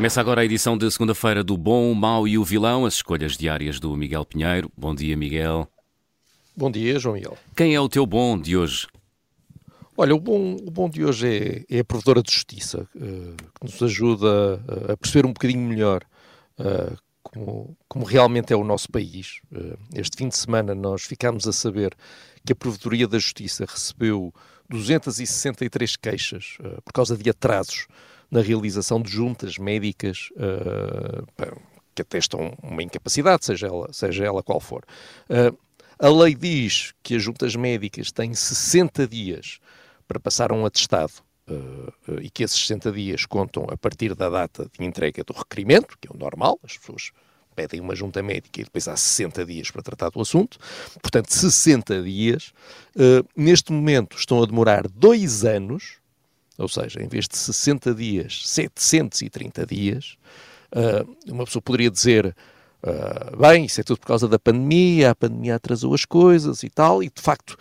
Começa agora a edição de segunda-feira do Bom, o Mau e o Vilão, as escolhas diárias do Miguel Pinheiro. Bom dia, Miguel. Bom dia, João Miguel. Quem é o teu bom de hoje? Olha, o bom, o bom de hoje é, é a provedora de justiça, uh, que nos ajuda a perceber um bocadinho melhor uh, como, como, realmente é o nosso país. Uh, este fim de semana nós ficámos a saber que a Provedoria da Justiça recebeu 263 queixas por causa de atrasos na realização de juntas médicas uh, que atestam uma incapacidade, seja ela, seja ela qual for. A lei diz que as juntas médicas têm 60 dias para passar um atestado e que esses 60 dias contam a partir da data de entrega do requerimento, que é o normal, as pessoas pedem uma junta médica e depois há 60 dias para tratar do assunto. Portanto, 60 dias. Uh, neste momento estão a demorar dois anos ou seja, em vez de 60 dias, 730 dias, uh, uma pessoa poderia dizer, uh, bem, isso é tudo por causa da pandemia, a pandemia atrasou as coisas e tal, e de facto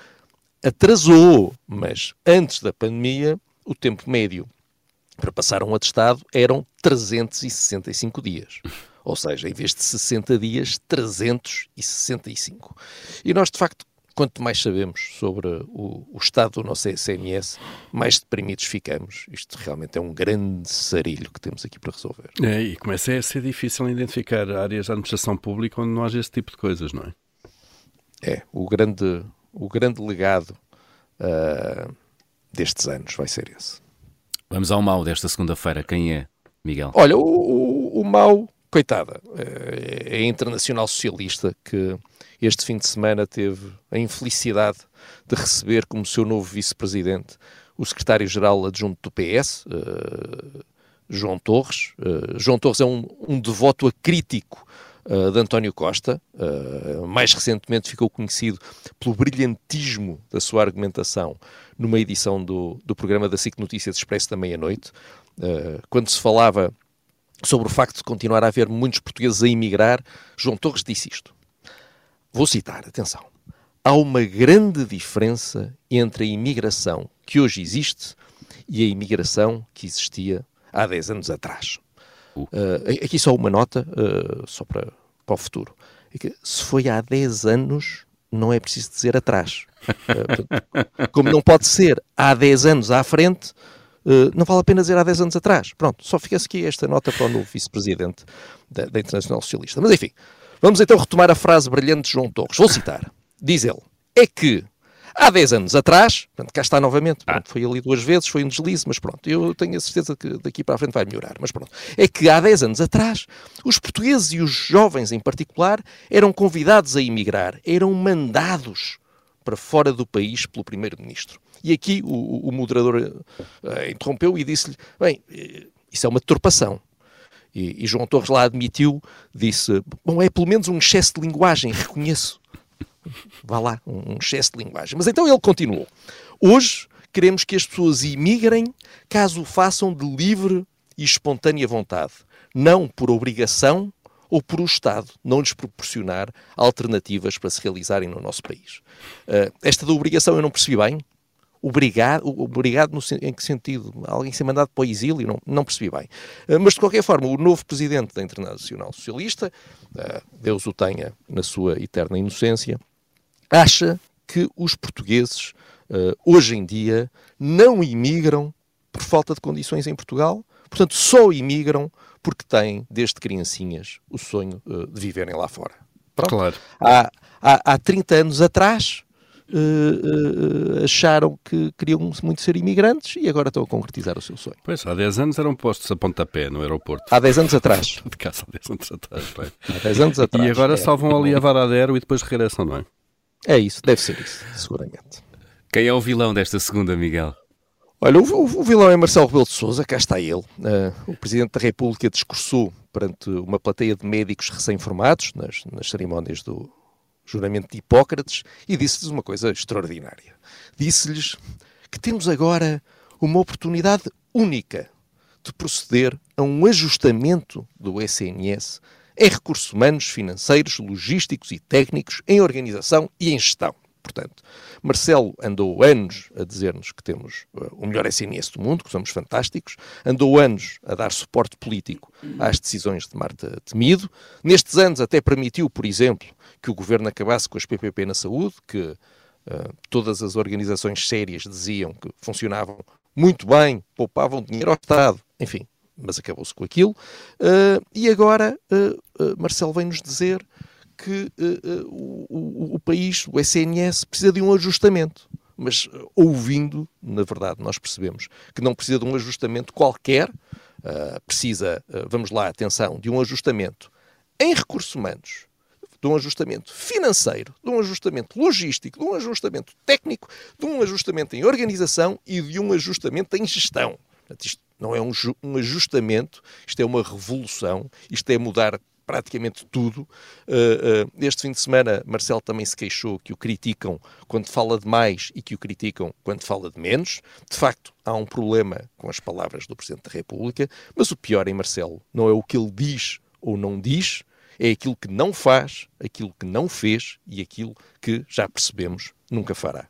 atrasou, mas antes da pandemia, o tempo médio para passar um atestado eram 365 dias. Ou seja, em vez de 60 dias, 365. E nós, de facto, quanto mais sabemos sobre o, o, estado do nosso SMS, mais deprimidos ficamos. Isto realmente é um grande sarilho que temos aqui para resolver. É, e começa a ser difícil identificar áreas da administração pública onde não haja esse tipo de coisas, não é? É, o grande, o grande legado uh, destes anos vai ser esse. Vamos ao mal desta segunda-feira. Quem é, Miguel? Olha, o, o, o mal, coitada, é, é a Internacional Socialista que este fim de semana teve a infelicidade de receber como seu novo vice-presidente o secretário-geral adjunto do PS, uh, eh, João Torres. Uh, João Torres é um, um devoto acrítico uh, de António Costa. Uh, mais recentemente ficou conhecido pelo brilhantismo da sua argumentação numa edição do, do programa da SIC Notícias Expresso da meia-noite, quando se falava sobre o facto de continuar a haver muitos portugueses a emigrar, João Torres disse isto. Vou citar, atenção. Há uma grande diferença entre a imigração que hoje existe e a imigração que existia há 10 anos atrás. Uh. Aqui só uma nota, uh, só para, para o futuro. É que se foi há 10 anos, não é preciso dizer atrás. Uh, como não pode ser há 10 anos à frente, não vale a pena dizer há 10 anos atrás. Pronto, só fica-se aqui esta nota para o novo vice-presidente da, da Internacional Socialista. Mas enfim, Vamos então retomar a frase brilhante de João Torres. Vou citar. Diz ele: É que há 10 anos atrás, pronto, cá está novamente, pronto, foi ali duas vezes, foi um deslize, mas pronto, eu tenho a certeza que daqui para a frente vai melhorar, mas pronto. É que há 10 anos atrás, os portugueses e os jovens em particular eram convidados a emigrar, eram mandados para fora do país pelo primeiro-ministro. E aqui o, o moderador uh, interrompeu e disse-lhe: bem, eh, isso é uma deturpação. E, e, João Torres lá admitiu, disse: Bom, é pelo menos um excesso de linguagem, reconheço. Vá lá, um excesso de linguagem. Mas então ele continuou. Hoje queremos que as pessoas imigrem caso o façam de livre e espontânea vontade, não por obrigação ou por o Estado não lhes proporcionar alternativas para se realizarem no nosso país. Uh, esta da obrigação eu não percebi bem, obrigado, obrigado no, em que sentido? Alguém ser mandado para o exílio? Não, não percebi bem. Eh, mas, de qualquer forma, o novo presidente da Internacional Socialista, eh, Deus o tenha na sua eterna inocência, acha que os portugueses, eh, hoje em dia, não imigram por falta de condições em Portugal, portanto, só imigram porque têm, desde criancinhas, o sonho de viverem lá fora. Pronto. Claro. Há, há, há 30 anos atrás, uh, uh, acharam que queriam muito ser imigrantes e agora estão a concretizar o seu sonho. Pois, há 10 anos eram postos a pontapé no aeroporto. Há 10 anos atrás. De casa há 10 anos atrás, bem. Há 10 anos atrás. E agora é. salvam ali a Varadero e depois regressam, não é? É isso, deve ser isso, seguramente. Quem é o vilão desta segunda, Miguel? Olha, o, o, vilão é Marcelo Rebelo de Sousa, cá está ele. Uh, o Presidente da República discursou perante uma plateia de médicos recém-formados nas, nas cerimónias do juramento de Hipócrates e disse-lhes uma coisa extraordinária. Disse-lhes que temos agora uma oportunidade única de proceder a um ajustamento do SNS em recursos humanos, financeiros, logísticos e técnicos, em organização e em gestão. Portanto, Marcelo andou anos a dizer-nos que temos uh, o melhor SNS do mundo, que somos fantásticos, andou anos a dar suporte político às decisões de Marta Temido. Nestes anos até permitiu, por exemplo, que o governo acabasse com as PPP na saúde, que uh, todas as organizações sérias diziam que funcionavam muito bem, poupavam dinheiro ao Estado, enfim, mas acabou-se com aquilo. Uh, e agora uh, Marcelo vem-nos dizer que o, o, país, o SNS, precisa de um ajustamento. Mas ouvindo, na verdade, nós percebemos que não precisa de um ajustamento qualquer, precisa, vamos lá, atenção, de um ajustamento em recursos humanos, de um ajustamento financeiro, de um ajustamento logístico, de um ajustamento técnico, de um ajustamento em organização e de um ajustamento em gestão. Isto não é um, um ajustamento, isto é uma revolução, isto é mudar praticamente tudo. Uh, uh, este fim de semana, Marcelo também se queixou que o criticam quando fala de mais e que o criticam quando fala de menos. De facto, há um problema com as palavras do Presidente da República, mas o pior em Marcelo não é o que ele diz ou não diz, é aquilo que não faz, aquilo que não fez e aquilo que, já percebemos, nunca fará.